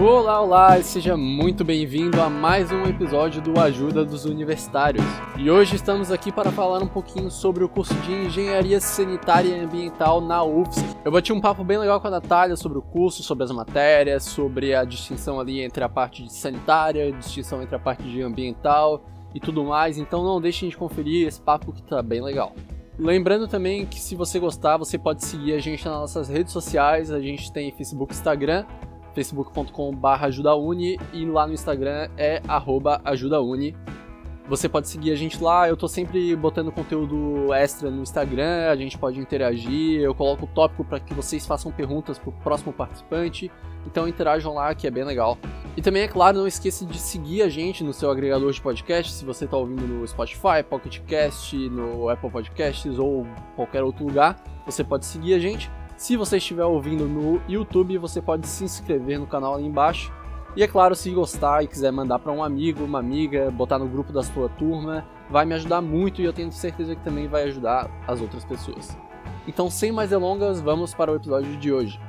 Olá, olá, e seja muito bem-vindo a mais um episódio do Ajuda dos Universitários. E hoje estamos aqui para falar um pouquinho sobre o curso de Engenharia Sanitária e Ambiental na UFSC. Eu bati um papo bem legal com a Natália sobre o curso, sobre as matérias, sobre a distinção ali entre a parte de sanitária, distinção entre a parte de ambiental e tudo mais. Então não deixem de conferir esse papo que tá bem legal. Lembrando também que se você gostar, você pode seguir a gente nas nossas redes sociais. A gente tem Facebook, Instagram facebook.com.br ajudauni e lá no Instagram é ajudauni. Você pode seguir a gente lá, eu tô sempre botando conteúdo extra no Instagram, a gente pode interagir, eu coloco o tópico para que vocês façam perguntas pro próximo participante, então interajam lá que é bem legal. E também, é claro, não esqueça de seguir a gente no seu agregador de podcast, se você tá ouvindo no Spotify, Pocket Cast, no Apple Podcasts ou qualquer outro lugar, você pode seguir a gente. Se você estiver ouvindo no YouTube, você pode se inscrever no canal ali embaixo. E é claro, se gostar e quiser mandar para um amigo, uma amiga, botar no grupo da sua turma, vai me ajudar muito e eu tenho certeza que também vai ajudar as outras pessoas. Então, sem mais delongas, vamos para o episódio de hoje.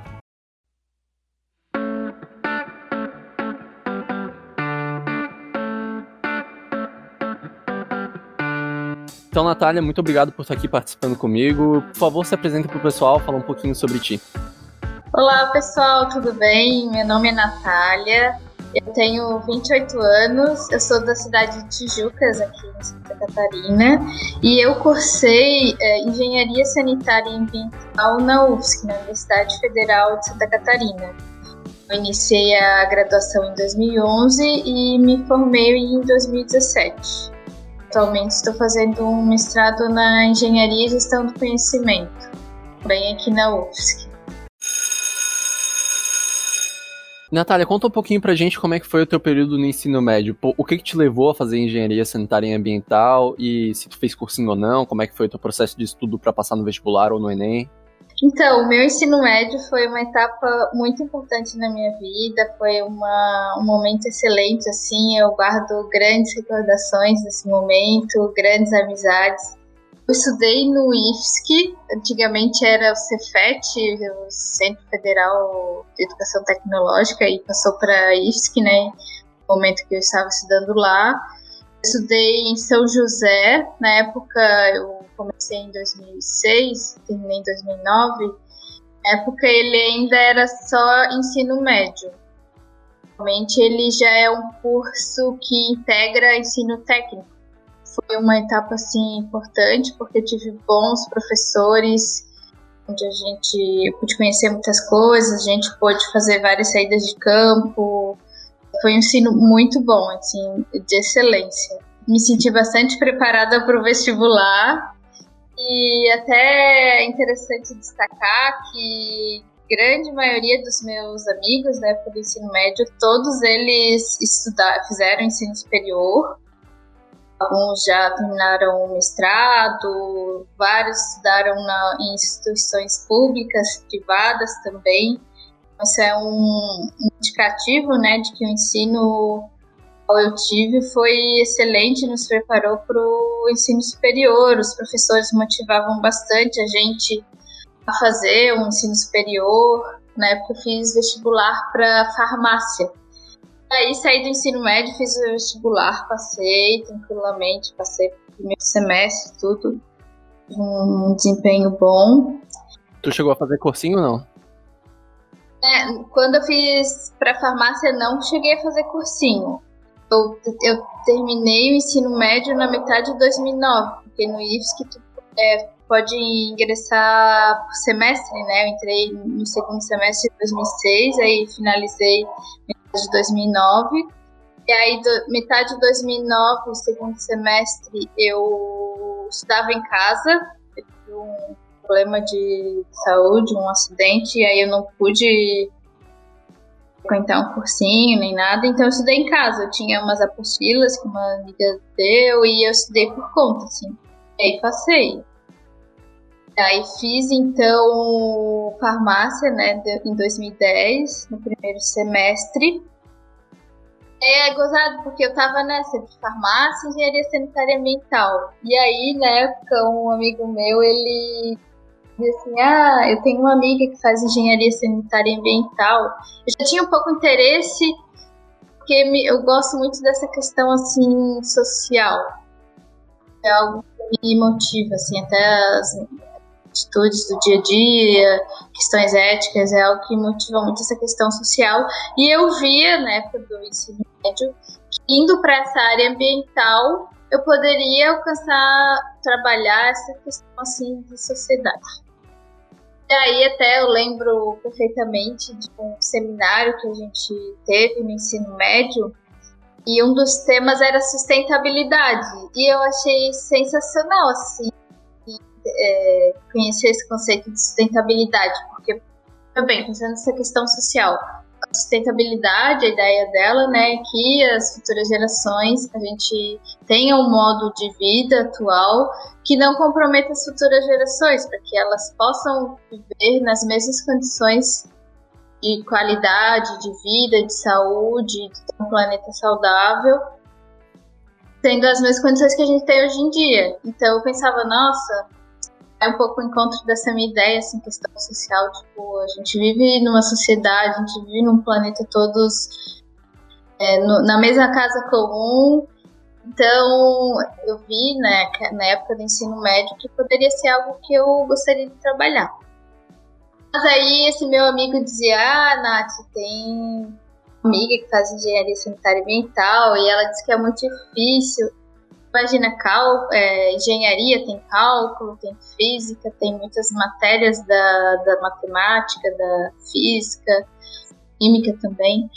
Então, Natália, muito obrigado por estar aqui participando comigo. Por favor, se apresenta para o pessoal, fala um pouquinho sobre ti. Olá, pessoal, tudo bem? Meu nome é Natália, eu tenho 28 anos, eu sou da cidade de Tijucas, aqui em Santa Catarina, e eu cursei é, Engenharia Sanitária e Ambiental na UFSC, na Universidade Federal de Santa Catarina. Eu iniciei a graduação em 2011 e me formei em 2017. Atualmente estou fazendo um mestrado na Engenharia e Gestão do Conhecimento, bem aqui na UFSC. Natália, conta um pouquinho pra gente como é que foi o teu período no ensino médio. O que, que te levou a fazer engenharia sanitária e ambiental e se tu fez cursinho ou não, como é que foi o teu processo de estudo para passar no vestibular ou no Enem? Então, o meu ensino médio foi uma etapa muito importante na minha vida, foi uma, um momento excelente, assim, eu guardo grandes recordações desse momento, grandes amizades. Eu estudei no IFSC, antigamente era o Cefet, o Centro Federal de Educação Tecnológica, e passou para IFSC, né, no momento que eu estava estudando lá. estudei em São José, na época eu comecei em 2006, terminei em 2009, na época ele ainda era só ensino médio. Atualmente ele já é um curso que integra ensino técnico. Foi uma etapa assim importante porque tive bons professores, onde a gente pude conhecer muitas coisas, a gente pôde fazer várias saídas de campo. Foi um ensino muito bom, assim, de excelência. Me senti bastante preparada para o vestibular e até é interessante destacar que grande maioria dos meus amigos né, do ensino médio, todos eles estudaram, fizeram ensino superior. Alguns já terminaram o mestrado, vários estudaram na, em instituições públicas, privadas também. Isso é um indicativo né, de que o ensino eu tive foi excelente, nos preparou para o ensino superior. Os professores motivavam bastante a gente a fazer um ensino superior. Na época, eu fiz vestibular para farmácia. Aí saí do ensino médio, fiz o vestibular, passei tranquilamente, passei o primeiro semestre, tudo, um desempenho bom. Tu chegou a fazer cursinho ou não? É, quando eu fiz para farmácia, não cheguei a fazer cursinho eu, eu terminei o ensino médio na metade de 2009, porque no IFSC tu é, pode ingressar por semestre, né? Eu entrei no segundo semestre de 2006, aí finalizei metade de 2009. E aí, do, metade de 2009, o segundo semestre, eu estudava em casa, eu tive um problema de saúde, um acidente, e aí eu não pude frequentar um cursinho nem nada, então eu estudei em casa. Eu tinha umas apostilas que uma amiga deu e eu estudei por conta, assim. E aí passei. Aí fiz então farmácia, né, em 2010, no primeiro semestre. É gozado, porque eu tava nessa de farmácia e engenharia sanitária ambiental. E aí, na época, um amigo meu, ele assim, ah, eu tenho uma amiga que faz engenharia sanitária e ambiental. Eu já tinha um pouco interesse, porque eu gosto muito dessa questão, assim, social. É algo que me motiva, assim, até as atitudes do dia a dia, questões éticas, é algo que motiva muito essa questão social. E eu via, na época do ensino médio, que indo para essa área ambiental, eu poderia alcançar, trabalhar essa questão, assim, de sociedade. E aí até eu lembro perfeitamente de um seminário que a gente teve no ensino médio e um dos temas era sustentabilidade e eu achei sensacional assim é, conhecer esse conceito de sustentabilidade porque também pensando nessa questão social sustentabilidade, a ideia dela, né, é que as futuras gerações, a gente tenha um modo de vida atual que não comprometa as futuras gerações, para que elas possam viver nas mesmas condições de qualidade de vida, de saúde, de ter um planeta saudável, tendo as mesmas condições que a gente tem hoje em dia. Então eu pensava, nossa, é um pouco o encontro dessa minha ideia, assim, questão social, tipo, a gente vive numa sociedade, a gente vive num planeta todos é, no, na mesma casa comum, então eu vi, né, na época do ensino médio, que poderia ser algo que eu gostaria de trabalhar. Mas aí esse meu amigo dizia, ah, Nath, tem amiga que faz engenharia sanitária e ambiental, e ela disse que é muito difícil Imagina, cal, é, engenharia tem cálculo, tem física, tem muitas matérias da, da matemática, da física, química também.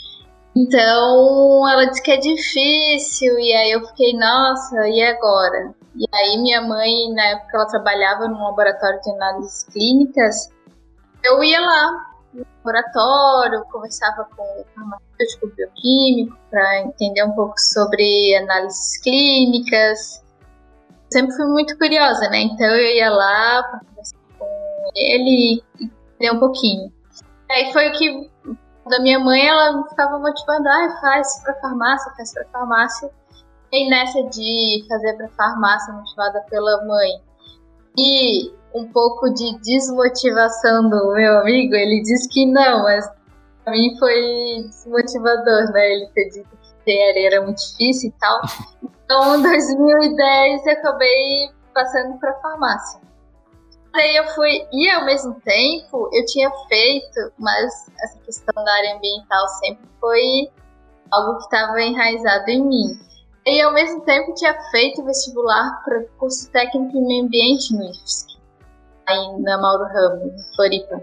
Então, ela disse que é difícil, e aí eu fiquei, nossa, e agora? E aí minha mãe, na época ela trabalhava num laboratório de análises clínicas, eu ia lá no laboratório, conversava com o farmacêutico bioquímico para entender um pouco sobre análises clínicas. Sempre fui muito curiosa, né? Então eu ia lá para conversar com ele e entender um pouquinho. Aí foi o que da minha mãe, ela ficava motivando, ah, faz para farmácia, faz para farmácia. E nessa de fazer para farmácia, motivada pela mãe, e um pouco de desmotivação do meu amigo, ele disse que não, mas pra mim foi desmotivador, né? Ele ter dito que engenharia era muito difícil e tal. Então, em 2010, eu acabei passando para farmácia. Aí eu fui, e ao mesmo tempo, eu tinha feito, mas essa questão da área ambiental sempre foi algo que estava enraizado em mim. E ao mesmo tempo tinha feito vestibular para curso técnico em meio ambiente no IFSC, aí na Mauro Ramos, Floripa.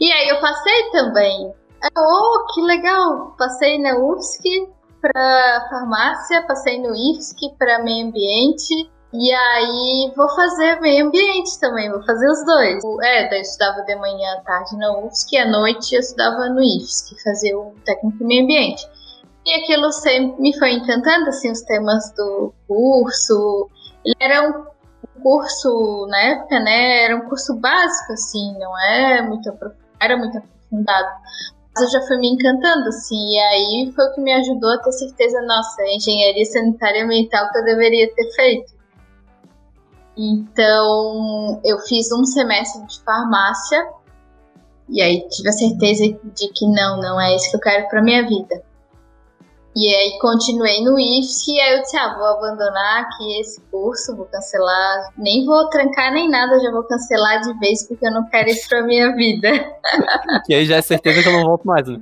E aí eu passei também. Oh, que legal! Passei na UFSC para farmácia, passei no IFSC para meio ambiente. E aí vou fazer meio ambiente também, vou fazer os dois. É, eu estudava de manhã à tarde na UFSC e à noite eu estudava no IFSC, fazer o técnico meio ambiente. E aquilo sempre me foi encantando, assim, os temas do curso. Ele era um curso, na época, né, era um curso básico, assim, não é muito era muito aprofundado. Mas eu já fui me encantando, assim, e aí foi o que me ajudou a ter certeza, nossa, engenharia sanitária ambiental que eu deveria ter feito. Então, eu fiz um semestre de farmácia, e aí tive a certeza de que não, não é isso que eu quero para minha vida. E aí continuei no IFSC e aí eu disse, ah, vou abandonar aqui esse curso, vou cancelar, nem vou trancar nem nada, já vou cancelar de vez porque eu não quero isso pra minha vida. E aí já é certeza que eu não volto mais, né?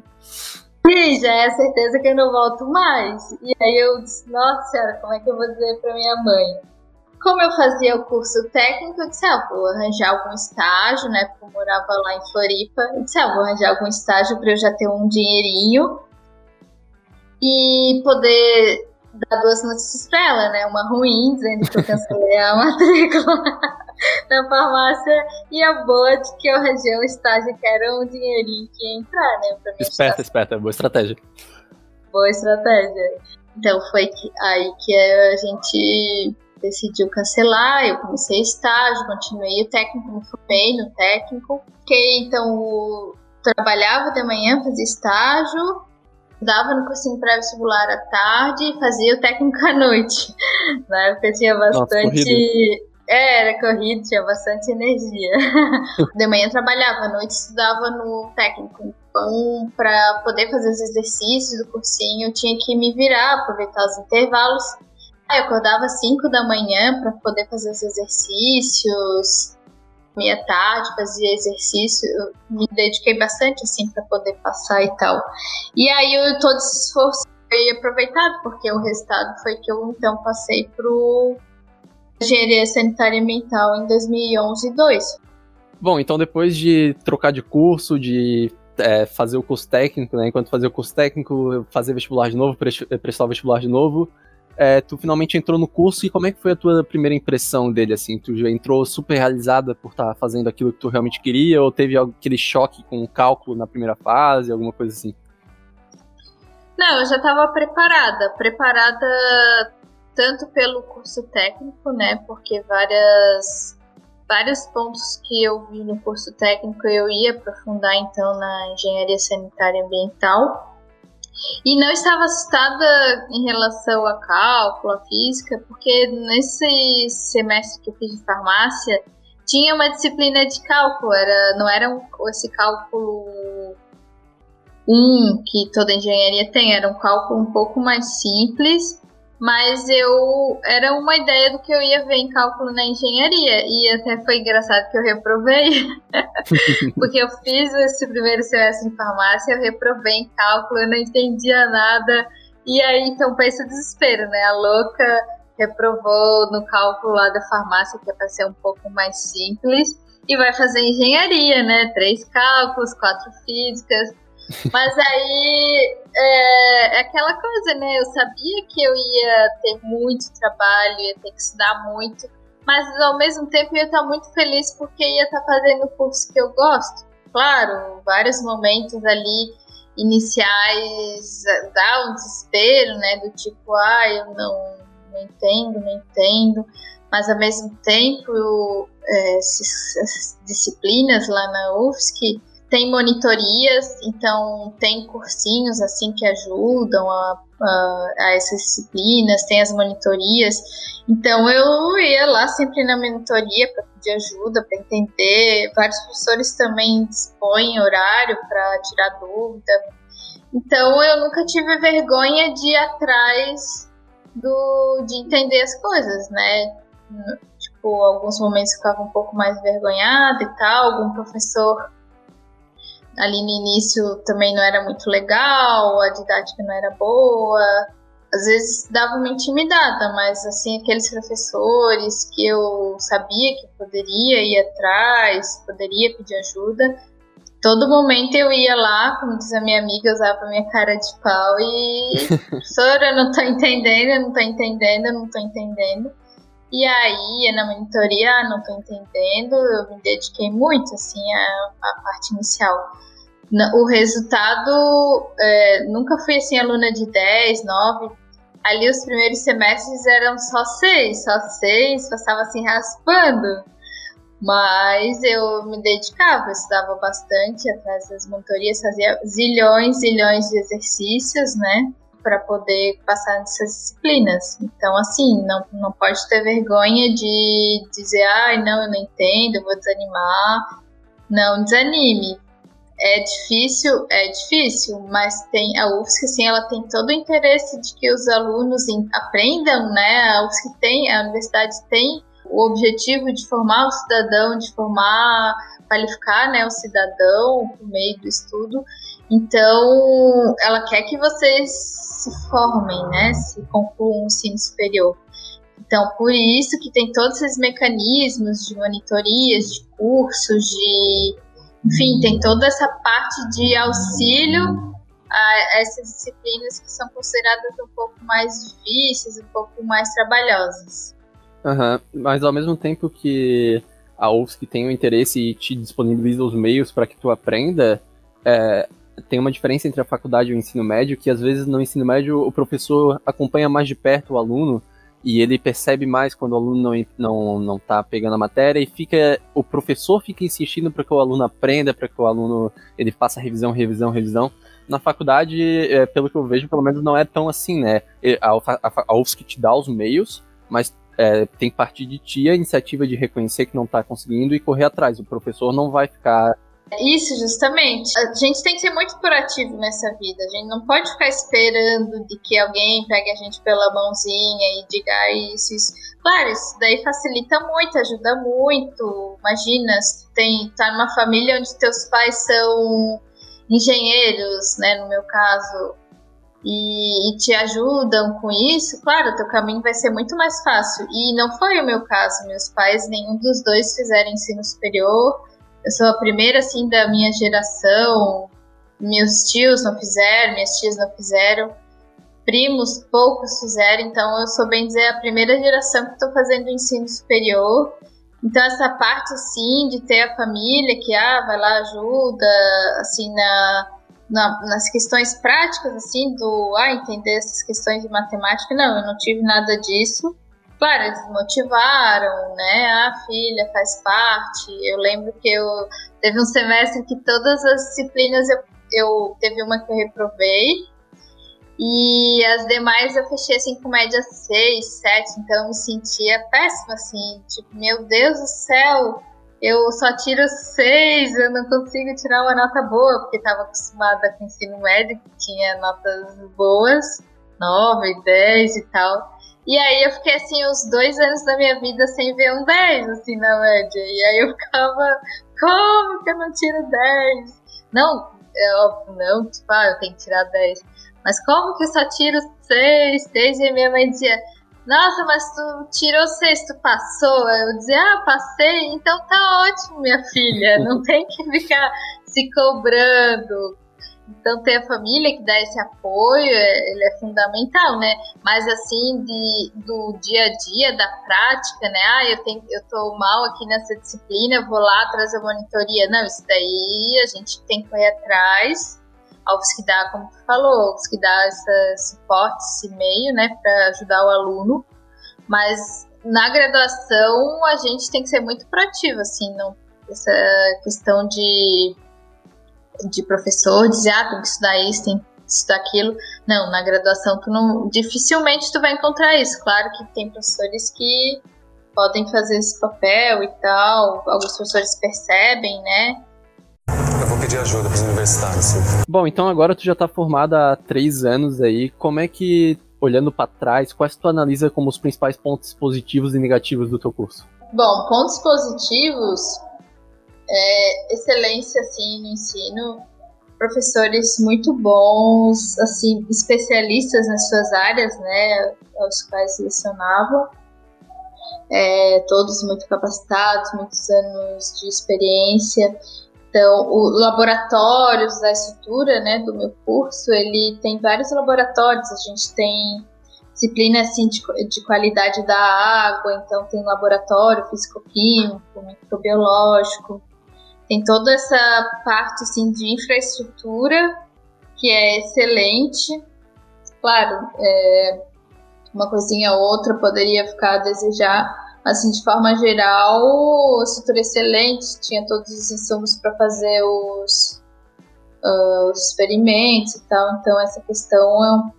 Sim, já é certeza que eu não volto mais. E aí eu disse, nossa senhora, como é que eu vou dizer pra minha mãe? Como eu fazia o curso técnico, eu disse, ah, vou arranjar algum estágio, né, porque eu morava lá em Floripa. Eu disse, ah, vou arranjar algum estágio para eu já ter um dinheirinho e poder dar duas notícias para ela, né? Uma ruim, dizendo que eu cancelei a matrícula na farmácia, e a boa de que eu arranjei um estágio que era um dinheirinho que ia entrar, né? Pra esperta, esperta, boa estratégia. Boa estratégia. Então foi que, aí que a gente decidiu cancelar, eu comecei estágio, continuei o técnico, me formei no técnico. Fiquei, então, trabalhava de manhã, fazia estágio, dava no cursinho pré-vestibular à tarde e fazia o técnico à noite. Na época tinha bastante. É, era corrido, tinha bastante energia. de manhã trabalhava, à noite estudava no técnico. Então, para poder fazer os exercícios do cursinho, eu tinha que me virar, aproveitar os intervalos. Aí eu acordava às 5 da manhã para poder fazer os exercícios. Minha tarde, fazia exercício, eu me dediquei bastante assim para poder passar e tal. E aí eu, todo esse esforço foi aproveitado, porque o resultado foi que eu então passei pro engenharia sanitária ambiental em 2011 e 2. Bom, então depois de trocar de curso, de é, fazer o curso técnico, né? Enquanto fazia o curso técnico, fazer vestibular de novo, prestar o vestibular de novo, é, tu finalmente entrou no curso e como é que foi a tua primeira impressão dele, assim? Tu já entrou super realizada por estar tá fazendo aquilo que tu realmente queria ou teve aquele choque com o cálculo na primeira fase, alguma coisa assim? Não, eu já estava preparada, preparada tanto pelo curso técnico, né? Porque várias vários pontos que eu vi no curso técnico eu ia aprofundar então na engenharia sanitária e ambiental. E não estava assustada em relação a cálculo, a física, porque nesse semestre que eu fiz de farmácia tinha uma disciplina de cálculo, era, não era um, esse cálculo um que toda engenharia tem, era um cálculo um pouco mais simples mas eu era uma ideia do que eu ia ver em cálculo na engenharia. E até foi engraçado que eu reprovei. Porque eu fiz esse primeiro semestre em farmácia eu reprovei em cálculo eu não entendia nada. E aí então pensa desespero né? A louca reprovou no cálculo lá da farmácia que é para ser um pouco mais simples e vai fazer engenharia né? Três cálculos quatro físicas mas aí é, é, aquela coisa, né? Eu sabia que eu ia ter muito trabalho, ia ter que estudar muito, mas ao mesmo tempo eu ia estar muito feliz porque ia estar fazendo o curso que eu gosto. Claro, vários momentos ali iniciais dá um desespero, né? Do tipo, ah, eu não, não entendo, não entendo. Mas ao mesmo tempo, é, essas disciplinas lá na UFSC tem monitorias, então tem cursinhos assim que ajudam a, a, a, essas disciplinas, tem as monitorias. Então eu ia lá sempre na monitoria para pedir ajuda, para entender. Vários professores também dispõem horário para tirar dúvida. Então eu nunca tive vergonha de ir atrás do, de entender as coisas, né? Tipo, alguns momentos eu ficava um pouco mais vergonhada e tal, algum professor ali no início também não era muito legal, a didática não era boa. Às vezes dava uma intimidada, mas assim, aqueles professores que eu sabia que poderia ir atrás, poderia pedir ajuda, todo momento eu ia lá, como diz a minha amiga, usava minha cara de pau e professora, eu não tô entendendo, eu não tô entendendo, eu não tô entendendo. E aí, na monitoria, não tô entendendo, eu me dediquei muito, assim, à, à parte inicial o resultado é, nunca fui assim aluna de 10, 9. Ali os primeiros semestres eram só 6, só 6, passava assim raspando. Mas eu me dedicava, estudava bastante atrás das monitorias, fazia zilhões, zilhões de exercícios, né? Para poder passar nessas disciplinas. Então, assim, não, não pode ter vergonha de dizer, ai, ah, não, eu não entendo, vou desanimar. Não desanime é difícil, é difícil, mas tem a UFSC, assim, ela tem todo o interesse de que os alunos aprendam, né? A UFSC tem, a universidade tem o objetivo de formar o cidadão, de formar, qualificar, né, o cidadão por meio do estudo. Então, ela quer que vocês se formem, né, se concluam o ensino superior. Então, por isso que tem todos esses mecanismos de monitorias, de cursos, de enfim, tem toda essa parte de auxílio a essas disciplinas que são consideradas um pouco mais difíceis, um pouco mais trabalhosas. Uhum. Mas ao mesmo tempo que a UFSC tem o interesse e te disponibiliza os meios para que tu aprenda, é, tem uma diferença entre a faculdade e o ensino médio, que às vezes no ensino médio o professor acompanha mais de perto o aluno e ele percebe mais quando o aluno não, não, não tá pegando a matéria e fica o professor fica insistindo para que o aluno aprenda, para que o aluno ele faça revisão, revisão, revisão. Na faculdade, é, pelo que eu vejo, pelo menos não é tão assim, né? A, a, a UFSC te dá os meios, mas é, tem que partir de ti a iniciativa de reconhecer que não está conseguindo e correr atrás. O professor não vai ficar isso, justamente. A gente tem que ser muito proativo nessa vida. A gente não pode ficar esperando de que alguém pegue a gente pela mãozinha e diga ah, isso, isso. Claro, isso daí facilita muito, ajuda muito. Imagina, tem, tá numa família onde teus pais são engenheiros, né, no meu caso, e, e, te ajudam com isso, claro, teu caminho vai ser muito mais fácil. E não foi o meu caso. Meus pais, nenhum dos dois fizeram ensino superior. Eu sou a primeira, assim, da minha geração. Meus tios não fizeram, minhas tias não fizeram. Primos, poucos fizeram. Então, eu sou, bem dizer, a primeira geração que estou fazendo ensino superior. Então, essa parte, assim, de ter a família que, ah, vai lá, ajuda, assim, na, na, nas questões práticas, assim, do, ah, entender essas questões de matemática. Não, eu não tive nada disso. Claro, eles motivaram, né? A filha faz parte. Eu lembro que eu teve um semestre que todas as disciplinas eu, eu teve uma que eu reprovei e as demais eu fechei assim com média 6, 7, então eu me sentia péssima assim, tipo, meu Deus do céu, eu só tiro 6, eu não consigo tirar uma nota boa, porque estava acostumada com ensino médio que tinha notas boas, 9, 10 e tal. E aí eu fiquei assim uns dois anos da minha vida sem ver um 10, assim, na média. E aí eu ficava, como que eu não tiro 10? Não, é óbvio, não, tipo, ah, eu tenho que tirar 10. Mas como que eu só tiro 6, 6? E minha mãe dizia, nossa, mas tu tirou 6, tu passou? Eu dizia, ah, passei, então tá ótimo, minha filha. Não tem que ficar se cobrando então ter a família que dá esse apoio, é, ele é fundamental, né? Mas assim, de, do dia a dia, da prática, né? Ah, eu, tenho, eu tô mal aqui nessa disciplina, vou lá trazer a monitoria. Não, isso daí a gente tem que correr atrás. A UFSC dá, como tu falou, UFSC dá esse suporte, esse meio, né, para ajudar o aluno. Mas na graduação a gente tem que ser muito proativo, assim, não, essa questão de de professor, dizer, ah, tem que estudar isso, tem que estudar aquilo. Não, na graduação tu não, dificilmente tu vai encontrar isso. Claro que tem professores que podem fazer esse papel e tal, alguns professores percebem, né? Eu vou pedir ajuda para os universitários. Sim. Bom, então agora tu já está formada há três anos aí, como é que, olhando para trás, quais tu analisa como os principais pontos positivos e negativos do teu curso? Bom, pontos positivos é, excelência assim no ensino, professores muito bons, assim especialistas nas suas áreas, né, aos quais lecionavam, é, todos muito capacitados, muitos anos de experiência. Então, os laboratórios da estrutura, né, do meu curso, ele tem vários laboratórios. A gente tem disciplina assim de, de qualidade da água, então tem laboratório físico-químico, microbiológico, tem toda essa parte assim de infraestrutura que é excelente. Claro, é, uma coisinha ou outra poderia ficar a desejar, assim, de forma geral, estrutura excelente, tinha todos os insumos para fazer os, uh, os experimentos e tal, então essa questão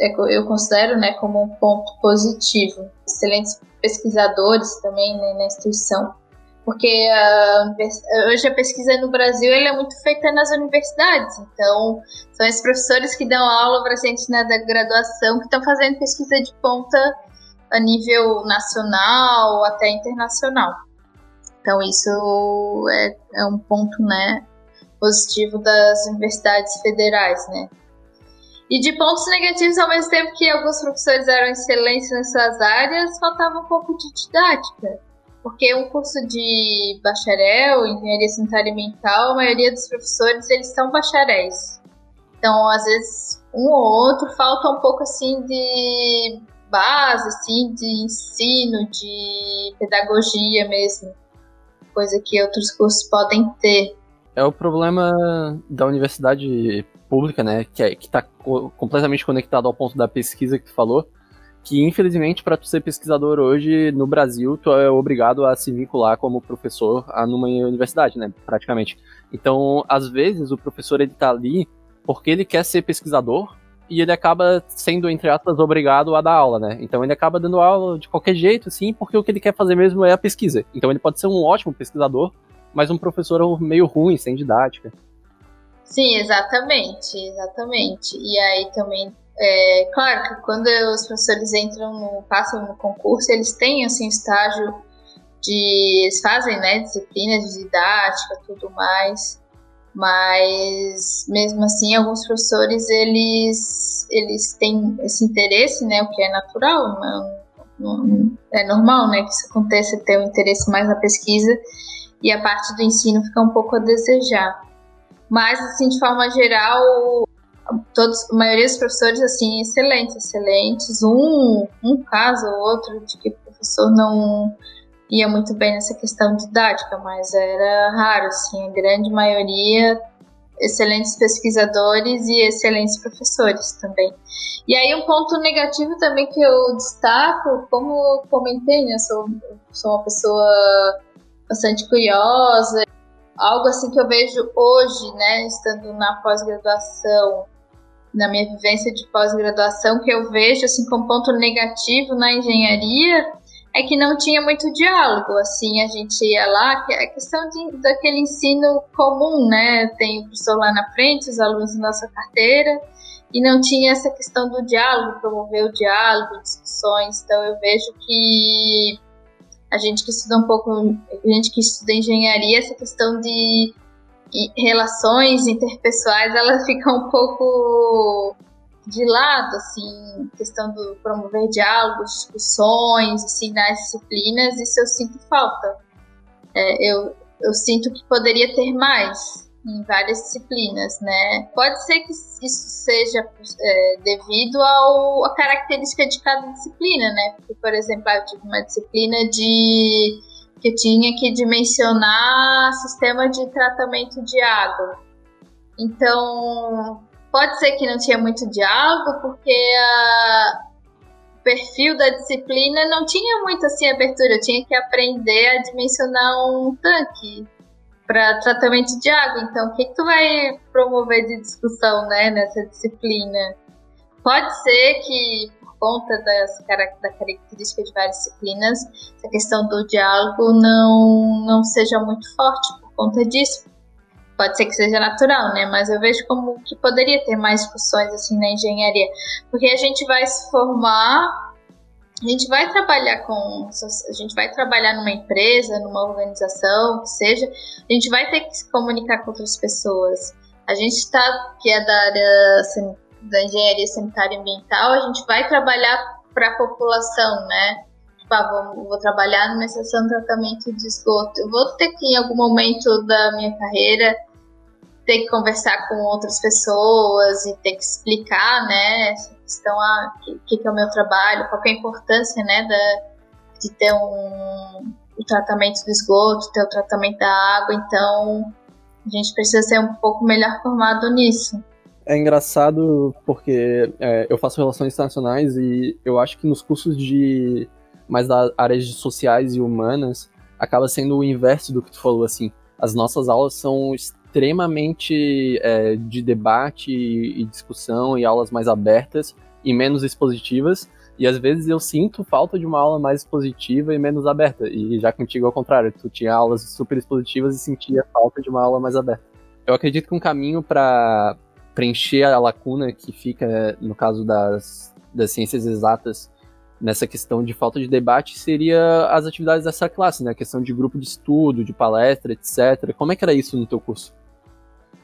é, é, eu considero né, como um ponto positivo. Excelentes pesquisadores também né, na instituição porque hoje a pesquisa no Brasil é muito feita nas universidades, então são esses professores que dão aula para a gente na graduação que estão fazendo pesquisa de ponta a nível nacional até internacional. Então isso é, é um ponto né, positivo das universidades federais, né? E de pontos negativos, ao mesmo tempo que alguns professores eram excelentes nas suas áreas, faltava um pouco de didática porque um curso de bacharel, engenharia sanitária e ambiental, a maioria dos professores eles são bacharéis. Então, às vezes, um ou outro falta um pouco assim de base, assim, de ensino, de pedagogia mesmo, coisa que outros cursos podem ter. É o problema da universidade pública, né, que é, está completamente conectado ao ponto da pesquisa que tu falou, que infelizmente para tu ser pesquisador hoje no Brasil, tu é obrigado a se vincular como professor a numa universidade, né, praticamente. Então, às vezes o professor ele tá ali porque ele quer ser pesquisador e ele acaba sendo, entre aspas, obrigado a dar aula, né? Então ele acaba dando aula de qualquer jeito, assim, porque o que ele quer fazer mesmo é a pesquisa. Então ele pode ser um ótimo pesquisador, mas um professor meio ruim, sem didática. Sim, exatamente, exatamente. E aí também, é, claro que quando os professores entram no, passam no concurso, eles têm assim estágio de eles fazem, né, disciplinas de didática, tudo mais. Mas mesmo assim, alguns professores eles eles têm esse interesse, né, o que é natural, não, não, é normal, né, que isso aconteça, ter um interesse mais na pesquisa e a parte do ensino fica um pouco a desejar. Mas, assim, de forma geral, todos, a maioria dos professores, assim, excelentes, excelentes. Um, um caso ou outro de que o professor não ia muito bem nessa questão didática, mas era raro, assim, a grande maioria excelentes pesquisadores e excelentes professores também. E aí um ponto negativo também que eu destaco, como eu comentei, né, eu sou, sou uma pessoa bastante curiosa algo assim que eu vejo hoje, né, estando na pós-graduação, na minha vivência de pós-graduação, que eu vejo assim como ponto negativo na engenharia é que não tinha muito diálogo, assim, a gente ia lá, que é a questão de, daquele ensino comum, né, tem o professor lá na frente, os alunos na nossa carteira, e não tinha essa questão do diálogo, promover o diálogo, discussões, então eu vejo que a gente que estuda um pouco, a gente que estuda engenharia, essa questão de relações interpessoais, ela fica um pouco de lado, assim, questão do promover diálogos, discussões, assim, nas disciplinas, isso eu sinto falta. É, eu, eu sinto que poderia ter mais, em várias disciplinas, né? Pode ser que isso seja é, devido ao, à característica de cada disciplina, né? Porque, por exemplo, eu tive uma disciplina de que tinha que dimensionar sistema de tratamento de água. Então, pode ser que não tinha muito diálogo, porque a, perfil da disciplina não tinha muito assim abertura. Eu tinha que aprender a dimensionar um tanque para tratamento de água. Então, o que, que tu vai promover de discussão né, nessa disciplina? Pode ser que, conta das, da característica de várias disciplinas, essa questão do diálogo não, não seja muito forte por conta disso. Pode ser que seja natural, né? Mas eu vejo como que poderia ter mais discussões assim na engenharia. Porque a gente vai se formar a gente vai trabalhar com a gente vai trabalhar numa empresa, numa organização, que seja, a gente vai ter que se comunicar com outras pessoas. A gente está que é da área da engenharia sanitária e ambiental, a gente vai trabalhar para a população, né? Tipo, ah, vou, vou trabalhar numa estação de tratamento de esgoto. Eu vou ter que em algum momento da minha carreira ter que conversar com outras pessoas e ter que explicar, né? questão, ah, o que, que, é o meu trabalho, qual é a importância, né, da, de ter um, o tratamento do esgoto, ter o tratamento da água, então a gente precisa ser um pouco melhor formado nisso. É engraçado porque é, eu faço relações internacionais e eu acho que nos cursos de mais das áreas de sociais e humanas acaba sendo o inverso do que tu falou assim. As nossas aulas são extremamente é, de debate e discussão e aulas mais abertas e menos expositivas. E às vezes eu sinto falta de uma aula mais expositiva e menos aberta. E já contigo ao contrário, tu tinha aulas super expositivas e sentia falta de uma aula mais aberta. Eu acredito que um caminho para preencher a lacuna que fica no caso das, das ciências exatas nessa questão de falta de debate seria as atividades dessa classe, né? A questão de grupo de estudo, de palestra, etc. Como é que era isso no teu curso?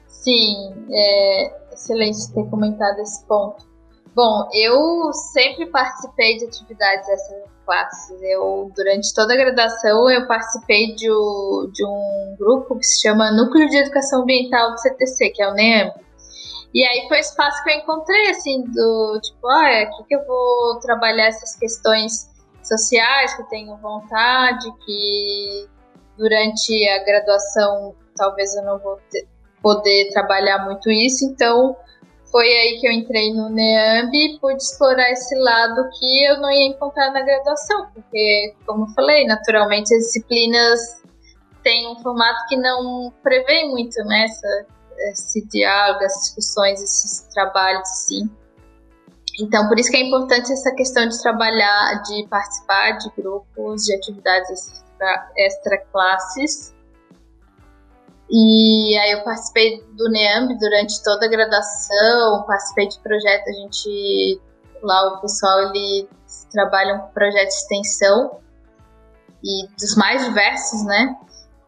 Sim, é excelente ter comentado esse ponto. Bom, eu sempre participei de atividades dessas classes. Eu, durante toda a graduação, eu participei de, de um grupo que se chama Núcleo de Educação Ambiental do CTC, que é o NEAMB. E aí foi o espaço que eu encontrei, assim, do tipo, olha, aqui que eu vou trabalhar essas questões sociais que eu tenho vontade, que durante a graduação talvez eu não vou ter, poder trabalhar muito isso, então foi aí que eu entrei no NEAMB e pude explorar esse lado que eu não ia encontrar na graduação, porque, como eu falei, naturalmente as disciplinas têm um formato que não prevê muito né, esse diálogo, essas discussões, esses trabalhos, sim. Então, por isso que é importante essa questão de trabalhar, de participar de grupos, de atividades extra, extra classes. E aí eu participei do NEAMB durante toda a graduação, participei de projeto, a gente, lá o pessoal, ele trabalha com projeto de extensão e dos mais diversos, né?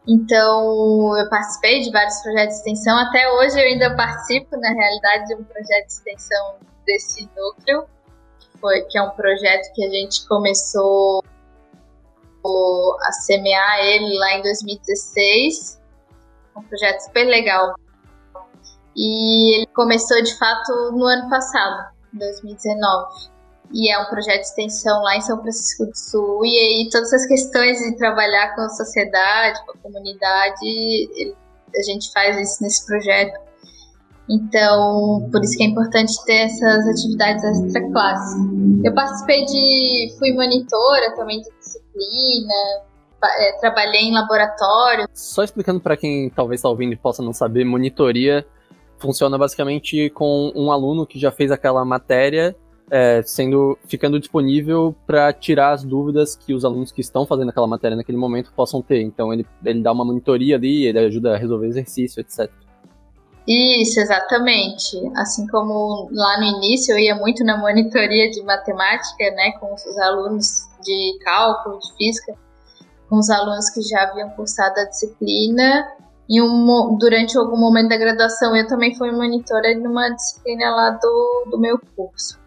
Então, eu participei de vários projetos de extensão. Até hoje eu ainda participo, na realidade, de um projeto de extensão desse núcleo, foi, que é um projeto que a gente começou a semear ele lá em 2016. Um projeto super legal. E ele começou de fato no ano passado, 2019 e é um projeto de extensão lá em São Francisco do Sul. E aí, todas as questões de trabalhar com a sociedade, com a comunidade, a gente faz isso nesse projeto. Então, por isso que é importante ter essas atividades extra classe. Eu participei de. fui monitora também de disciplina, é, trabalhei em laboratório. Só explicando para quem talvez está ouvindo e possa não saber, monitoria funciona basicamente com um aluno que já fez aquela matéria é, sendo ficando disponível para tirar as dúvidas que os alunos que estão fazendo aquela matéria naquele momento possam ter. Então ele, ele dá uma monitoria ali, ele ajuda a resolver exercício, etc. Isso, exatamente. Assim como lá no início eu ia muito na monitoria de matemática, né, com os alunos de cálculo, de física, com os alunos que já haviam cursado a disciplina. E um, durante algum momento da graduação eu também fui monitora numa disciplina lá do, do meu curso.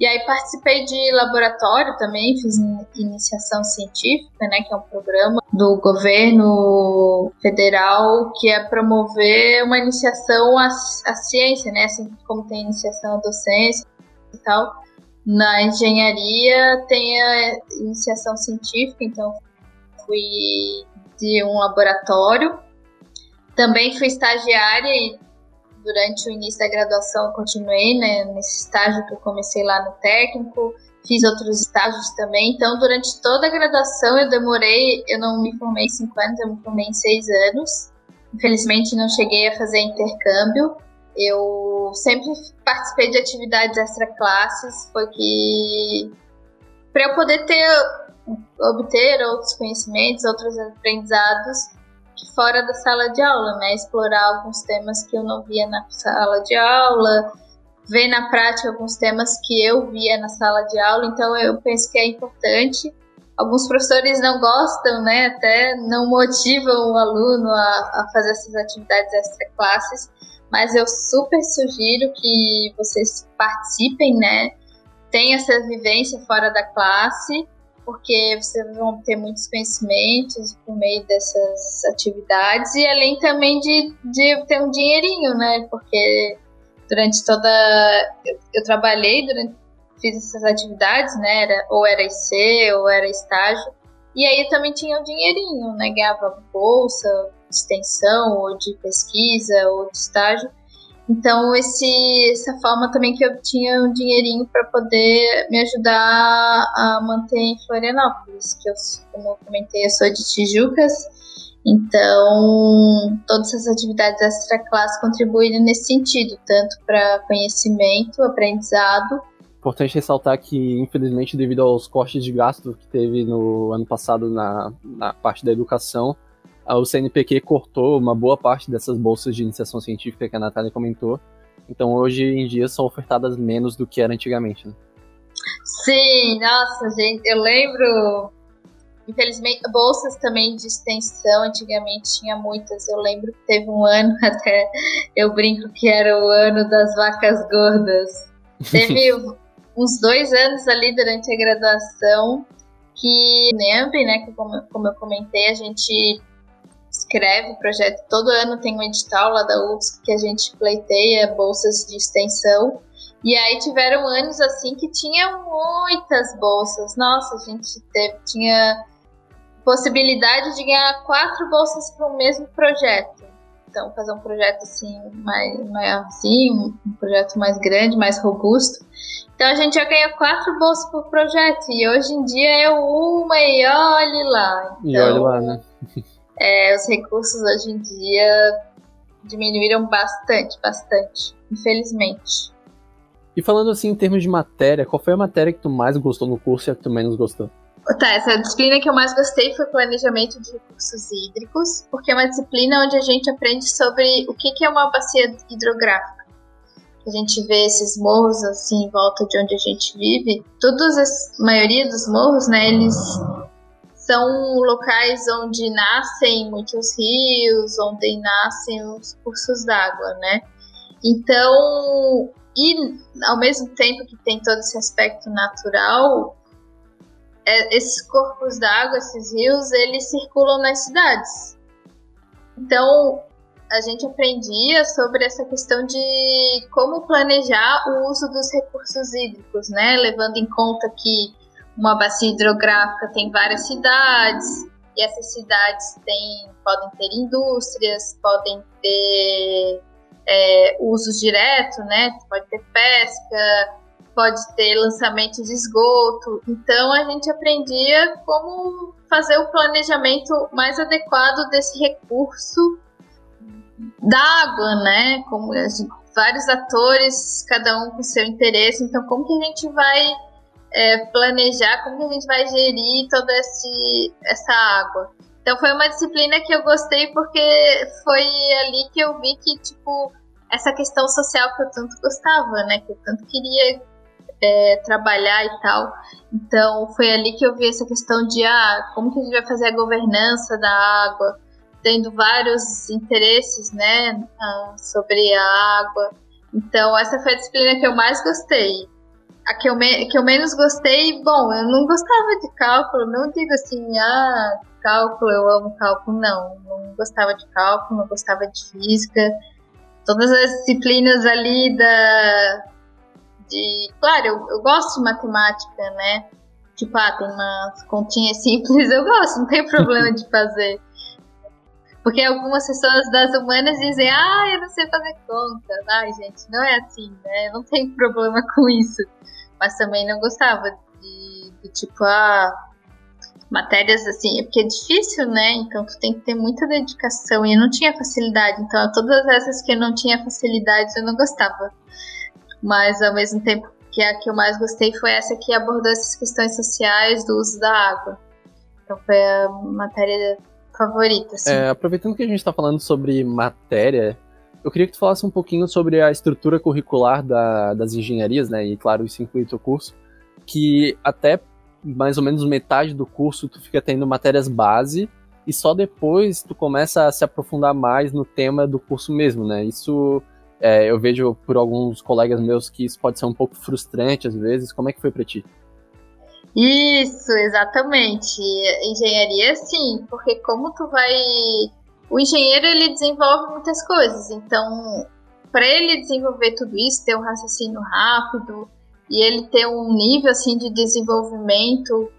E aí participei de laboratório também, fiz iniciação científica, né, que é um programa do governo federal que é promover uma iniciação à, à ciência, né, assim como tem iniciação à docência e tal. Na engenharia tem a iniciação científica, então fui de um laboratório. Também fui estagiária e durante o início da graduação eu continuei né, nesse estágio que eu comecei lá no técnico, fiz outros estágios também. Então, durante toda a graduação eu demorei, eu não me formei em cinco anos, eu me formei em seis anos. Infelizmente não cheguei a fazer intercâmbio. Eu sempre participei de atividades extra-classes, foi que para eu poder ter obter outros conhecimentos, outros aprendizados fora da sala de aula, né? Explorar alguns temas que eu não via na sala de aula, ver na prática alguns temas que eu via na sala de aula. Então eu penso que é importante. Alguns professores não gostam, né? Até não motivam o aluno a, a fazer essas atividades extra classes, mas eu super sugiro que vocês participem, né? Tenham essa vivência fora da classe porque vocês vão ter muitos conhecimentos por meio dessas atividades e além também de, de ter um dinheirinho, né? Porque durante toda. Eu, eu trabalhei durante. Fiz essas atividades, né? Era, ou era IC, ou era estágio. E aí também tinha um dinheirinho, né? Ganhava bolsa, de extensão, ou de pesquisa, ou de estágio. Então, esse, essa forma também que eu tinha um dinheirinho para poder me ajudar a manter em Florianópolis, que eu, como eu comentei, eu sou de Tijucas, então todas essas atividades extra-classe contribuíram nesse sentido, tanto para conhecimento, aprendizado. Importante ressaltar que, infelizmente, devido aos cortes de gasto que teve no ano passado na, na parte da educação, o CNPq cortou uma boa parte dessas bolsas de iniciação científica que a Natália comentou. Então, hoje em dia, são ofertadas menos do que era antigamente. Né? Sim, nossa, gente, eu lembro. Infelizmente, bolsas também de extensão, antigamente tinha muitas. Eu lembro que teve um ano, até eu brinco que era o ano das vacas gordas. Teve uns dois anos ali durante a graduação que NEMP, né, que como, como eu comentei, a gente escreve o projeto. Todo ano tem um edital lá da UFSC que a gente pleiteia bolsas de extensão. E aí tiveram anos assim que tinha muitas bolsas. Nossa, a gente teve, tinha possibilidade de ganhar quatro bolsas para o mesmo projeto. Então, fazer um projeto assim, mais, maiorzinho, um projeto mais grande, mais robusto. Então, a gente já ganha quatro bolsas por projeto. E hoje em dia é uma e olhe lá. Então, e olhe lá, né? é, os recursos hoje em dia diminuíram bastante, bastante, infelizmente. E falando assim em termos de matéria, qual foi a matéria que tu mais gostou no curso e a que tu menos gostou? Tá, essa disciplina que eu mais gostei foi planejamento de recursos hídricos, porque é uma disciplina onde a gente aprende sobre o que é uma bacia hidrográfica. A gente vê esses morros assim em volta de onde a gente vive. Todas as maioria dos morros, né, eles são locais onde nascem muitos rios, onde nascem os cursos d'água, né? Então, e ao mesmo tempo que tem todo esse aspecto natural, é, esses corpos d'água, esses rios, eles circulam nas cidades. Então, a gente aprendia sobre essa questão de como planejar o uso dos recursos hídricos, né? Levando em conta que uma bacia hidrográfica tem várias cidades, e essas cidades têm, podem ter indústrias, podem ter é, usos diretos, né? Pode ter pesca, pode ter lançamento de esgoto. Então a gente aprendia como fazer o planejamento mais adequado desse recurso da água, né? Como gente, vários atores, cada um com seu interesse. Então como que a gente vai é, planejar, como a gente vai gerir toda esse, essa água? Então foi uma disciplina que eu gostei porque foi ali que eu vi que tipo essa questão social que eu tanto gostava, né? Que eu tanto queria é, trabalhar e tal. Então foi ali que eu vi essa questão de ah, como que a gente vai fazer a governança da água, tendo vários interesses, né, ah, sobre a água. Então essa foi a disciplina que eu mais gostei. A que eu, me, que eu menos gostei, bom, eu não gostava de cálculo, não digo assim, ah, cálculo, eu amo cálculo, não. Não gostava de cálculo, não gostava de física. Todas as disciplinas ali da, de. Claro, eu, eu gosto de matemática, né? Tipo, ah, tem umas continhas simples, eu gosto, não tem problema de fazer. Porque algumas pessoas das humanas dizem, ah, eu não sei fazer conta. Ai, gente, não é assim, né? Não tem problema com isso. Mas também não gostava de, de tipo, ah, matérias assim, é porque é difícil, né? Então tu tem que ter muita dedicação. E eu não tinha facilidade, então todas essas que eu não tinha facilidade eu não gostava mas ao mesmo tempo que a que eu mais gostei foi essa que abordou essas questões sociais do uso da água. Então foi a matéria favorita. Assim. É, aproveitando que a gente está falando sobre matéria, eu queria que tu falasse um pouquinho sobre a estrutura curricular da, das engenharias, né? E claro, isso inclui teu curso, que até mais ou menos metade do curso tu fica tendo matérias base e só depois tu começa a se aprofundar mais no tema do curso mesmo, né? Isso é, eu vejo por alguns colegas meus que isso pode ser um pouco frustrante às vezes. Como é que foi para ti? Isso, exatamente. Engenharia, sim, porque como tu vai. O engenheiro ele desenvolve muitas coisas, então para ele desenvolver tudo isso, ter um raciocínio rápido e ele ter um nível assim de desenvolvimento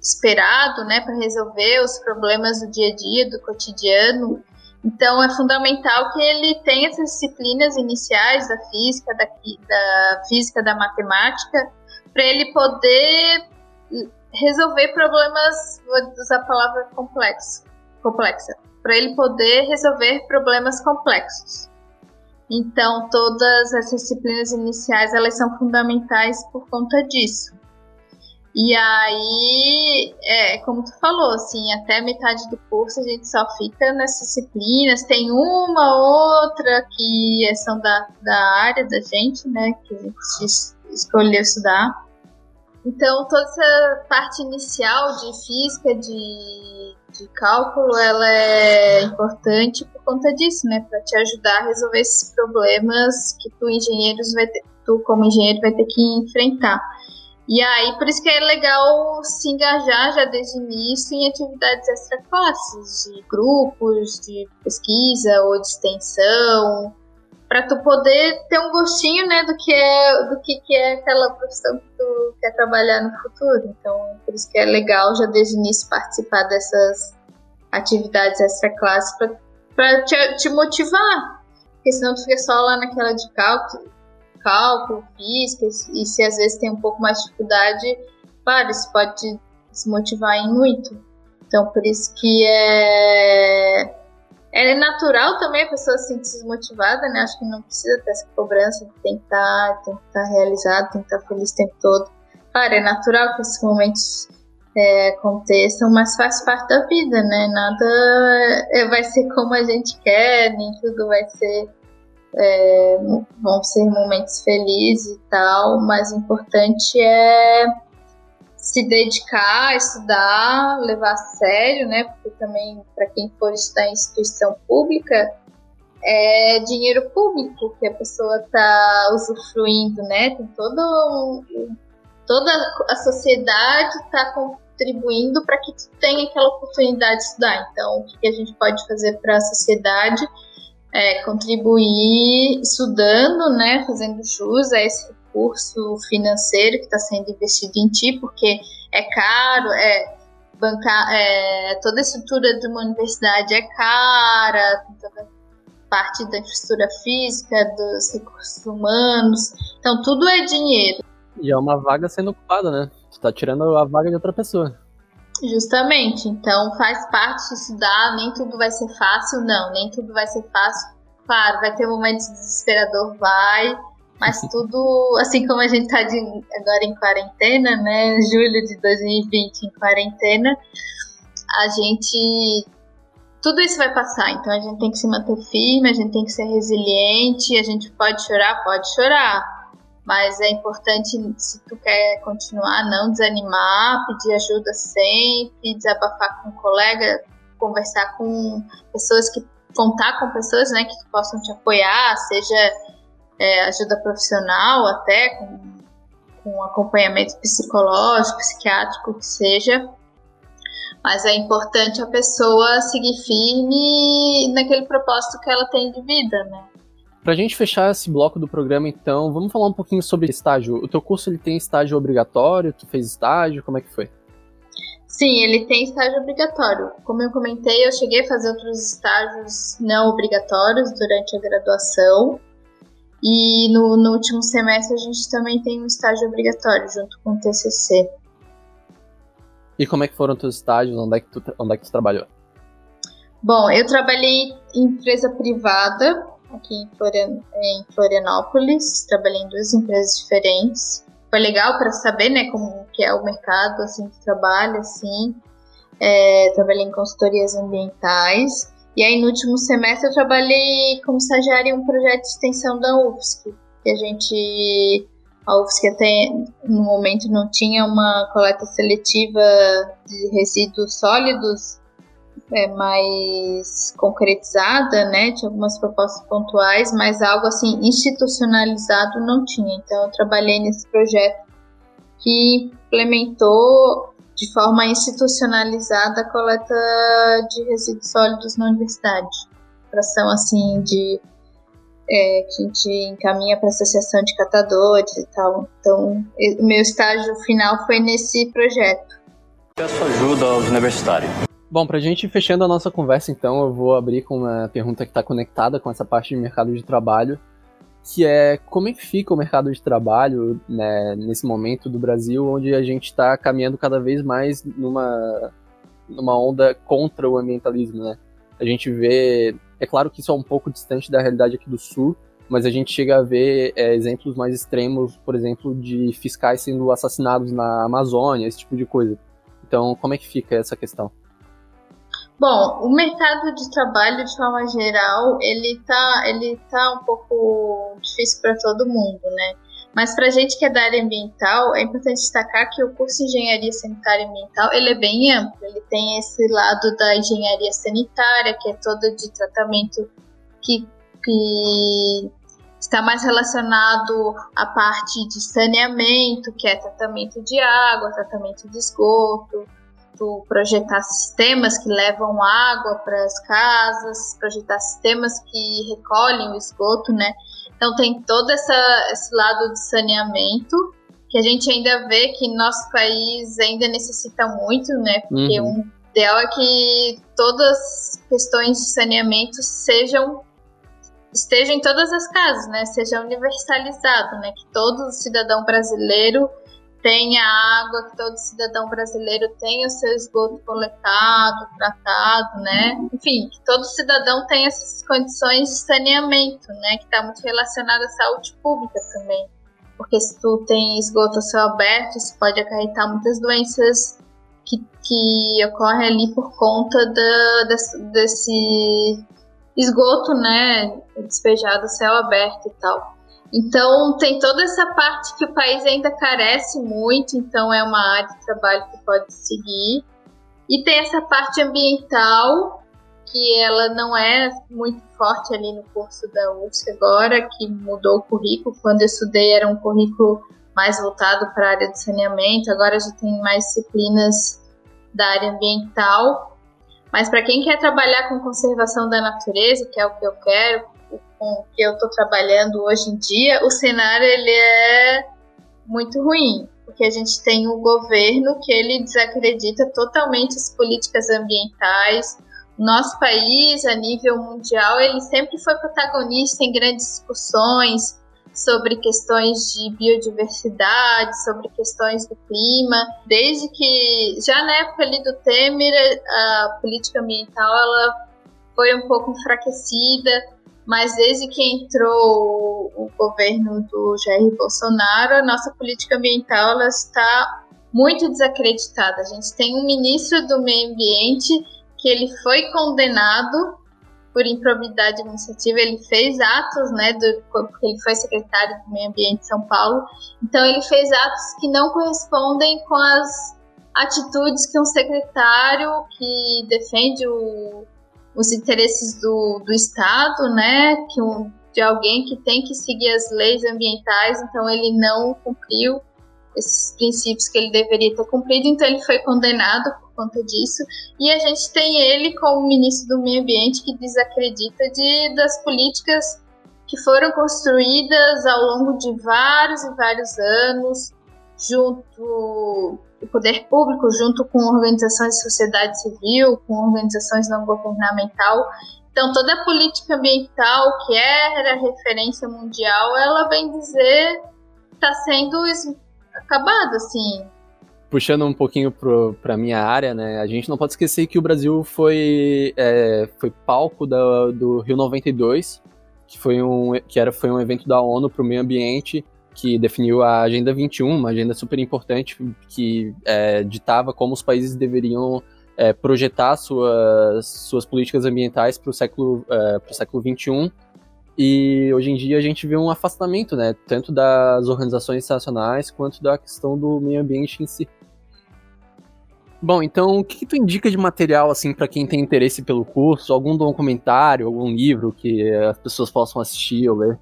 esperado, né, para resolver os problemas do dia a dia, do cotidiano, então é fundamental que ele tenha essas disciplinas iniciais da física, da, da física, da matemática, para ele poder resolver problemas, vou usar a palavra complexo, complexa, para ele poder resolver problemas complexos. Então todas essas disciplinas iniciais elas são fundamentais por conta disso. E aí, é, como tu falou, assim, até metade do curso a gente só fica nessas disciplinas. Tem uma outra que são da, da área da gente, né? Que a gente escolheu estudar. Então, toda essa parte inicial de física, de, de cálculo, ela é importante por conta disso, né? Para te ajudar a resolver esses problemas que tu, engenheiros vai ter, tu como engenheiro, vai ter que enfrentar. E aí, por isso que é legal se engajar já desde o início em atividades extra-classes, de grupos, de pesquisa ou de extensão, para tu poder ter um gostinho, né, do que é, do que, que é aquela profissão tu quer trabalhar no futuro. Então, por isso que é legal já desde o início participar dessas atividades extra-classes para te, te motivar. Porque senão tu fica só lá naquela de cálculo, cálculo, física, e se às vezes tem um pouco mais de dificuldade, claro, isso pode te desmotivar em muito. Então, por isso que é, é natural também a pessoa se sentir desmotivada, né? Acho que não precisa ter essa cobrança, tem que estar, tá, tem que estar tá realizado, tem que estar tá feliz o tempo todo. Claro, é natural que esses momentos é, aconteçam, mas faz parte da vida, né? Nada é, vai ser como a gente quer, nem tudo vai ser. É, vão ser momentos felizes e tal, mas o importante é se dedicar, estudar, levar a sério, né? Porque também, para quem for estudar em instituição pública, é dinheiro público que a pessoa está usufruindo, né? Tem todo toda a sociedade está contribuindo para que tu tenha aquela oportunidade de estudar. Então, o que a gente pode fazer para a sociedade é contribuir estudando, né? Fazendo jus a esse recurso financeiro que está sendo investido em ti, porque é caro, é bancar, é, toda a estrutura de uma universidade é cara, toda parte da infraestrutura física, dos recursos humanos, então tudo é dinheiro. E é uma vaga sendo ocupada, né? Tu tá tirando a vaga de outra pessoa. Justamente, então faz parte de estudar, nem tudo vai ser fácil, não, nem tudo vai ser fácil. Claro, vai ter momentos desesperador, vai, mas tudo, assim como a gente está agora em quarentena, né? Julho de 2020 em quarentena, a gente. Tudo isso vai passar, então a gente tem que se manter firme, a gente tem que ser resiliente, a gente pode chorar, pode chorar, mas é importante, se tu quer continuar, não desanimar, pedir ajuda sempre, desabafar com um colega, conversar com pessoas que contar com pessoas, né, que possam te apoiar, seja é, ajuda profissional até, com, com acompanhamento psicológico, psiquiátrico, que seja. Mas é importante a pessoa seguir firme naquele propósito que ela tem de vida, né? Pra gente fechar esse bloco do programa, então, vamos falar um pouquinho sobre estágio. O teu curso ele tem estágio obrigatório? Tu fez estágio? Como é que foi? Sim, ele tem estágio obrigatório. Como eu comentei, eu cheguei a fazer outros estágios não obrigatórios durante a graduação. E no, no último semestre a gente também tem um estágio obrigatório junto com o TCC. E como é que foram os teus estágios? Onde é que tu, onde é que tu trabalhou? Bom, eu trabalhei em empresa privada aqui em, Florian, em Florianópolis. Trabalhei em duas empresas diferentes. Foi legal para saber, né, como que é o mercado assim de trabalho, assim. É, trabalhei em consultorias ambientais e aí, no último semestre, eu trabalhei como estagiária em um projeto de extensão da UFSC, que a gente. A UFSC até no momento não tinha uma coleta seletiva de resíduos sólidos é, mais concretizada, né? Tinha algumas propostas pontuais, mas algo assim institucionalizado não tinha. Então, eu trabalhei nesse projeto que implementou de forma institucionalizada a coleta de resíduos sólidos na universidade. Fração assim de é, que a gente encaminha para a associação de catadores e tal. Então, o meu estágio final foi nesse projeto. Peço ajuda aos universitários. Bom, para a gente fechando a nossa conversa, então, eu vou abrir com uma pergunta que está conectada com essa parte de mercado de trabalho, que é como é que fica o mercado de trabalho né, nesse momento do Brasil, onde a gente está caminhando cada vez mais numa, numa onda contra o ambientalismo, né? A gente vê, é claro que isso é um pouco distante da realidade aqui do Sul, mas a gente chega a ver é, exemplos mais extremos, por exemplo, de fiscais sendo assassinados na Amazônia, esse tipo de coisa. Então, como é que fica essa questão? Bom, o mercado de trabalho, de forma geral, ele tá, ele tá um pouco difícil para todo mundo, né? Mas para a gente que é da área ambiental, é importante destacar que o curso de Engenharia Sanitária e Ambiental ele é bem amplo. Ele tem esse lado da engenharia sanitária, que é todo de tratamento que, que está mais relacionado à parte de saneamento, que é tratamento de água, tratamento de esgoto, tu projetar sistemas que levam água para as casas, projetar sistemas que recolhem o esgoto, né? Então tem todo essa, esse lado de saneamento que a gente ainda vê que nosso país ainda necessita muito, né? Porque uhum. um ideal é que todas as questões de saneamento sejam estejam em todas as casas, né? Seja universalizado, né? Que todo cidadão brasileiro tenha água, que todo cidadão brasileiro tenha o seu esgoto coletado, tratado, né? Enfim, que todo cidadão tenha essas condições de saneamento, né? Que está muito relacionado à saúde pública também. Porque se tu tem esgoto a céu aberto, isso pode acarretar muitas doenças que, que ocorrem ali por conta da, desse, desse esgoto, né? Despejado a céu aberto e tal. Então, tem toda essa parte que o país ainda carece muito, então é uma área de trabalho que pode seguir. E tem essa parte ambiental, que ela não é muito forte ali no curso da UFSC agora, que mudou o currículo. Quando eu estudei era um currículo mais voltado para a área de saneamento, agora já tem mais disciplinas da área ambiental. Mas para quem quer trabalhar com conservação da natureza, que é o que eu quero, com que eu estou trabalhando hoje em dia, o cenário ele é muito ruim, porque a gente tem um governo que ele desacredita totalmente as políticas ambientais. O nosso país, a nível mundial, ele sempre foi protagonista em grandes discussões sobre questões de biodiversidade, sobre questões do clima, desde que já na época ali do Temer a política ambiental ela foi um pouco enfraquecida mas desde que entrou o governo do Jair Bolsonaro, a nossa política ambiental ela está muito desacreditada. A gente tem um ministro do meio ambiente que ele foi condenado por improbidade administrativa, ele fez atos, né, do, porque ele foi secretário do meio ambiente de São Paulo, então ele fez atos que não correspondem com as atitudes que um secretário que defende o os interesses do, do Estado, né, que um, de alguém que tem que seguir as leis ambientais, então ele não cumpriu esses princípios que ele deveria ter cumprido, então ele foi condenado por conta disso. E a gente tem ele como ministro do Meio Ambiente que desacredita de, das políticas que foram construídas ao longo de vários e vários anos, junto o poder público, junto com organizações de sociedade civil, com organizações não governamental. Então, toda a política ambiental, que era referência mundial, ela vem dizer está sendo acabada, assim. Puxando um pouquinho para minha área, né, a gente não pode esquecer que o Brasil foi, é, foi palco da, do Rio 92, que, foi um, que era, foi um evento da ONU para o meio ambiente, que definiu a Agenda 21, uma agenda super importante que é, ditava como os países deveriam é, projetar suas, suas políticas ambientais para o século, é, século 21. E hoje em dia a gente vê um afastamento, né, tanto das organizações internacionais quanto da questão do meio ambiente em si. Bom, então o que, que tu indica de material assim para quem tem interesse pelo curso? Algum documentário, algum livro que as pessoas possam assistir ou ler?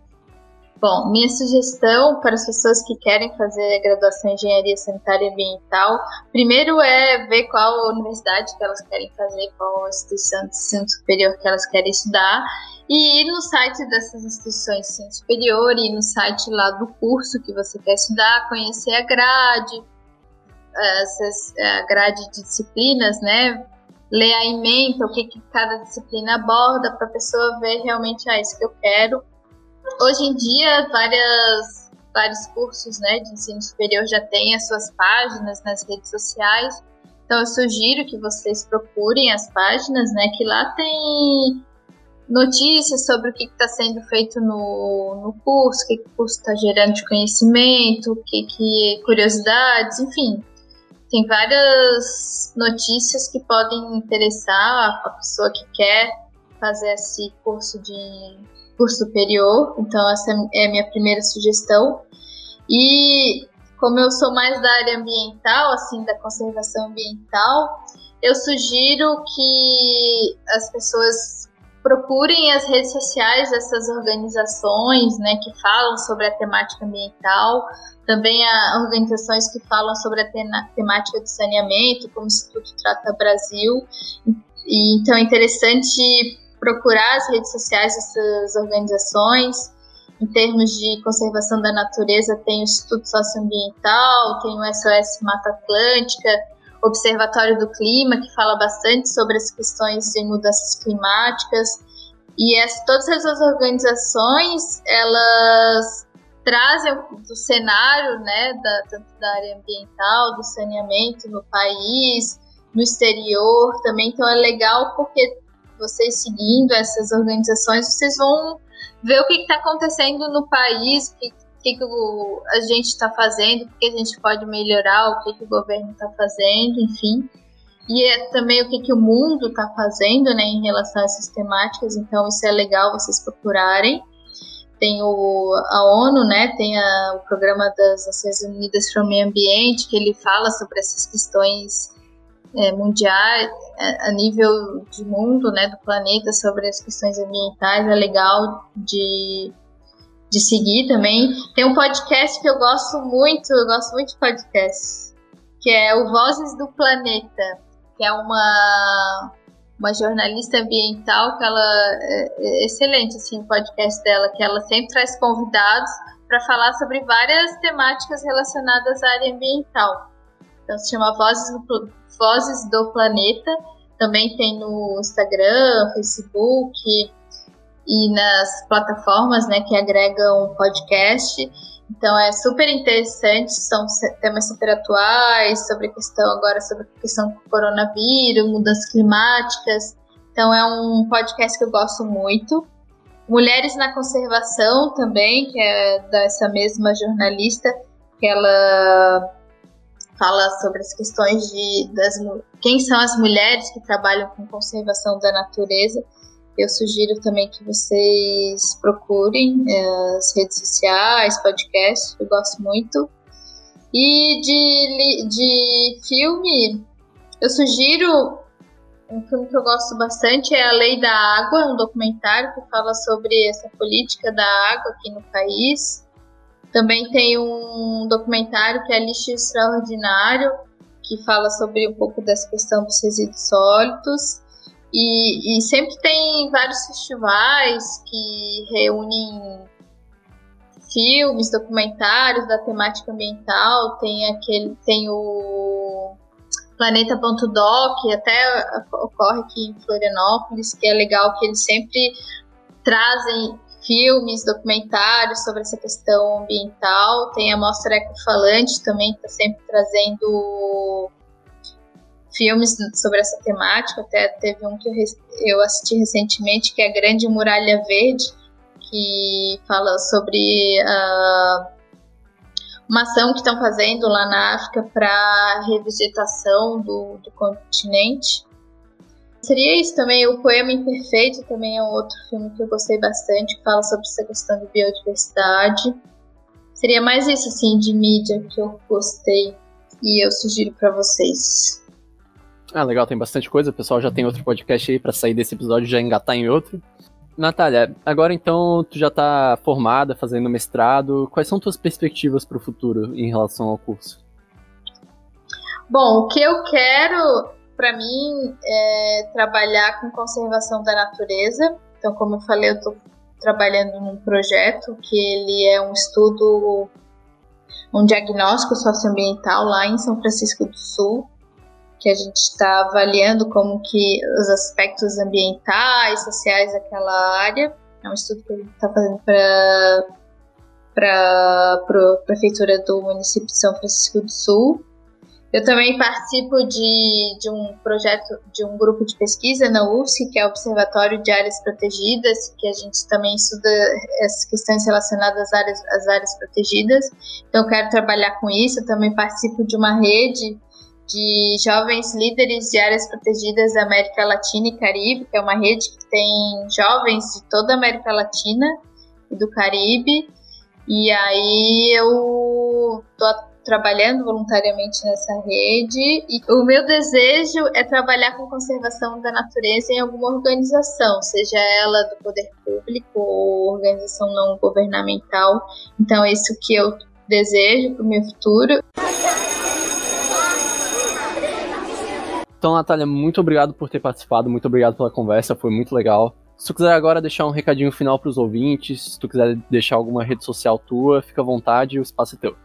Bom, minha sugestão para as pessoas que querem fazer graduação em engenharia sanitária e ambiental, primeiro é ver qual universidade que elas querem fazer, qual instituição de ensino superior que elas querem estudar, e ir no site dessas instituições de ensino superior, e no site lá do curso que você quer estudar, conhecer a grade, essas, a grade de disciplinas, né? Ler a ementa, o que, que cada disciplina aborda, para a pessoa ver realmente, ah, isso que eu quero Hoje em dia, várias, vários cursos né, de ensino superior já têm as suas páginas nas redes sociais. Então, eu sugiro que vocês procurem as páginas, né, que lá tem notícias sobre o que está sendo feito no, no curso, o que, que o curso está gerando de conhecimento, o que, que curiosidades, enfim. Tem várias notícias que podem interessar a pessoa que quer fazer esse curso de curso superior, então essa é a minha primeira sugestão. E como eu sou mais da área ambiental, assim, da conservação ambiental, eu sugiro que as pessoas procurem as redes sociais dessas organizações, né, que falam sobre a temática ambiental, também há organizações que falam sobre a temática de saneamento, como o Instituto Trata Brasil. E, então é interessante procurar as redes sociais dessas organizações. Em termos de conservação da natureza, tem o Instituto Socioambiental, tem o SOS Mata Atlântica, Observatório do Clima, que fala bastante sobre as questões de mudanças climáticas. E todas essas organizações, elas trazem do cenário, né, da, tanto da área ambiental, do saneamento no país, no exterior também. Então é legal porque vocês seguindo essas organizações, vocês vão ver o que está acontecendo no país, o que, que, que o, a gente está fazendo, o que a gente pode melhorar, o que, que o governo está fazendo, enfim. E é também o que, que o mundo está fazendo né, em relação a essas temáticas, então isso é legal vocês procurarem. Tem o, a ONU, né, tem a, o Programa das Nações Unidas para o Meio Ambiente, que ele fala sobre essas questões é, mundiais, é, a nível de mundo, né, do planeta, sobre as questões ambientais, é legal de, de seguir também. Tem um podcast que eu gosto muito, eu gosto muito de podcasts, que é o Vozes do Planeta, que é uma uma jornalista ambiental que ela é, é excelente assim o podcast dela que ela sempre traz convidados para falar sobre várias temáticas relacionadas à área ambiental então se chama Vozes do, Vozes do Planeta. Também tem no Instagram, Facebook e nas plataformas né, que agregam podcast. Então é super interessante, são temas super atuais sobre questão agora sobre a questão do coronavírus, mudanças climáticas. Então é um podcast que eu gosto muito. Mulheres na Conservação também, que é dessa mesma jornalista, que ela fala sobre as questões de das, quem são as mulheres que trabalham com conservação da natureza. Eu sugiro também que vocês procurem é, as redes sociais, podcasts, eu gosto muito. E de, de filme, eu sugiro um filme que eu gosto bastante é A Lei da Água, um documentário que fala sobre essa política da água aqui no país. Também tem um documentário que é Lixo Extraordinário, que fala sobre um pouco dessa questão dos resíduos sólidos. E, e sempre tem vários festivais que reúnem filmes, documentários da temática ambiental. Tem aquele, tem o Planeta.doc, até ocorre aqui em Florianópolis, que é legal que eles sempre trazem filmes, documentários sobre essa questão ambiental. Tem a Mostra Ecofalante também, que está sempre trazendo filmes sobre essa temática. Até teve um que eu assisti recentemente, que é a Grande Muralha Verde, que fala sobre uh, uma ação que estão fazendo lá na África para revisitação do, do continente. Seria isso também, o Poema Imperfeito também é um outro filme que eu gostei bastante, que fala sobre essa questão de biodiversidade. Seria mais isso, assim, de mídia que eu gostei e eu sugiro para vocês. Ah, legal, tem bastante coisa. O pessoal já tem outro podcast aí para sair desse episódio e já engatar em outro. Natália, agora então tu já tá formada, fazendo mestrado. Quais são tuas perspectivas para o futuro em relação ao curso? Bom, o que eu quero para mim, é trabalhar com conservação da natureza. Então, como eu falei, eu estou trabalhando num projeto que ele é um estudo, um diagnóstico socioambiental lá em São Francisco do Sul, que a gente está avaliando como que os aspectos ambientais, sociais daquela área. É um estudo que a gente está fazendo para para a prefeitura do município de São Francisco do Sul. Eu também participo de, de um projeto, de um grupo de pesquisa na UFSC, que é o Observatório de Áreas Protegidas, que a gente também estuda essas questões relacionadas às áreas, às áreas protegidas. Então, eu quero trabalhar com isso. Eu também participo de uma rede de jovens líderes de áreas protegidas da América Latina e Caribe, que é uma rede que tem jovens de toda a América Latina e do Caribe. E aí eu tô trabalhando voluntariamente nessa rede e o meu desejo é trabalhar com conservação da natureza em alguma organização, seja ela do poder público ou organização não governamental. Então é isso que eu desejo para o meu futuro. Então, Natália, muito obrigado por ter participado, muito obrigado pela conversa, foi muito legal. Se tu quiser agora deixar um recadinho final para os ouvintes, se tu quiser deixar alguma rede social tua, fica à vontade, o espaço é teu.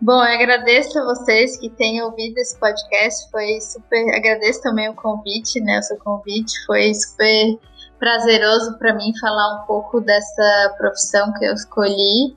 Bom, eu agradeço a vocês que têm ouvido esse podcast. Foi super. Agradeço também o convite, né? O seu convite foi super prazeroso para mim falar um pouco dessa profissão que eu escolhi.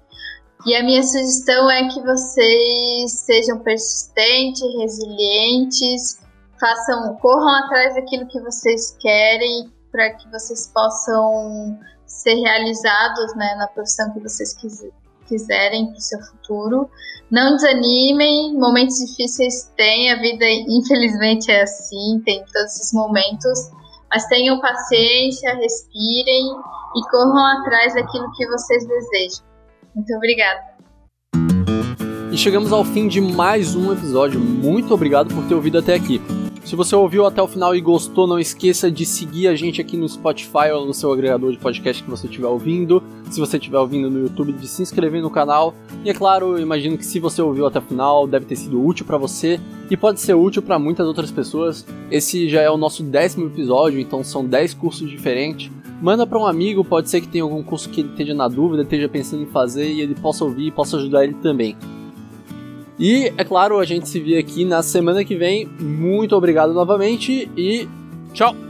E a minha sugestão é que vocês sejam persistentes, resilientes, façam, corram atrás daquilo que vocês querem para que vocês possam ser realizados né, na profissão que vocês quiserem para o seu futuro. Não desanimem, momentos difíceis tem, a vida infelizmente é assim, tem todos esses momentos, mas tenham paciência, respirem e corram atrás daquilo que vocês desejam. Muito obrigada. E chegamos ao fim de mais um episódio. Muito obrigado por ter ouvido até aqui. Se você ouviu até o final e gostou, não esqueça de seguir a gente aqui no Spotify ou no seu agregador de podcast que você estiver ouvindo. Se você estiver ouvindo no YouTube, de se inscrever no canal. E é claro, imagino que se você ouviu até o final, deve ter sido útil para você e pode ser útil para muitas outras pessoas. Esse já é o nosso décimo episódio, então são 10 cursos diferentes. Manda para um amigo, pode ser que tenha algum curso que ele esteja na dúvida, esteja pensando em fazer e ele possa ouvir e possa ajudar ele também. E, é claro, a gente se vê aqui na semana que vem. Muito obrigado novamente e tchau!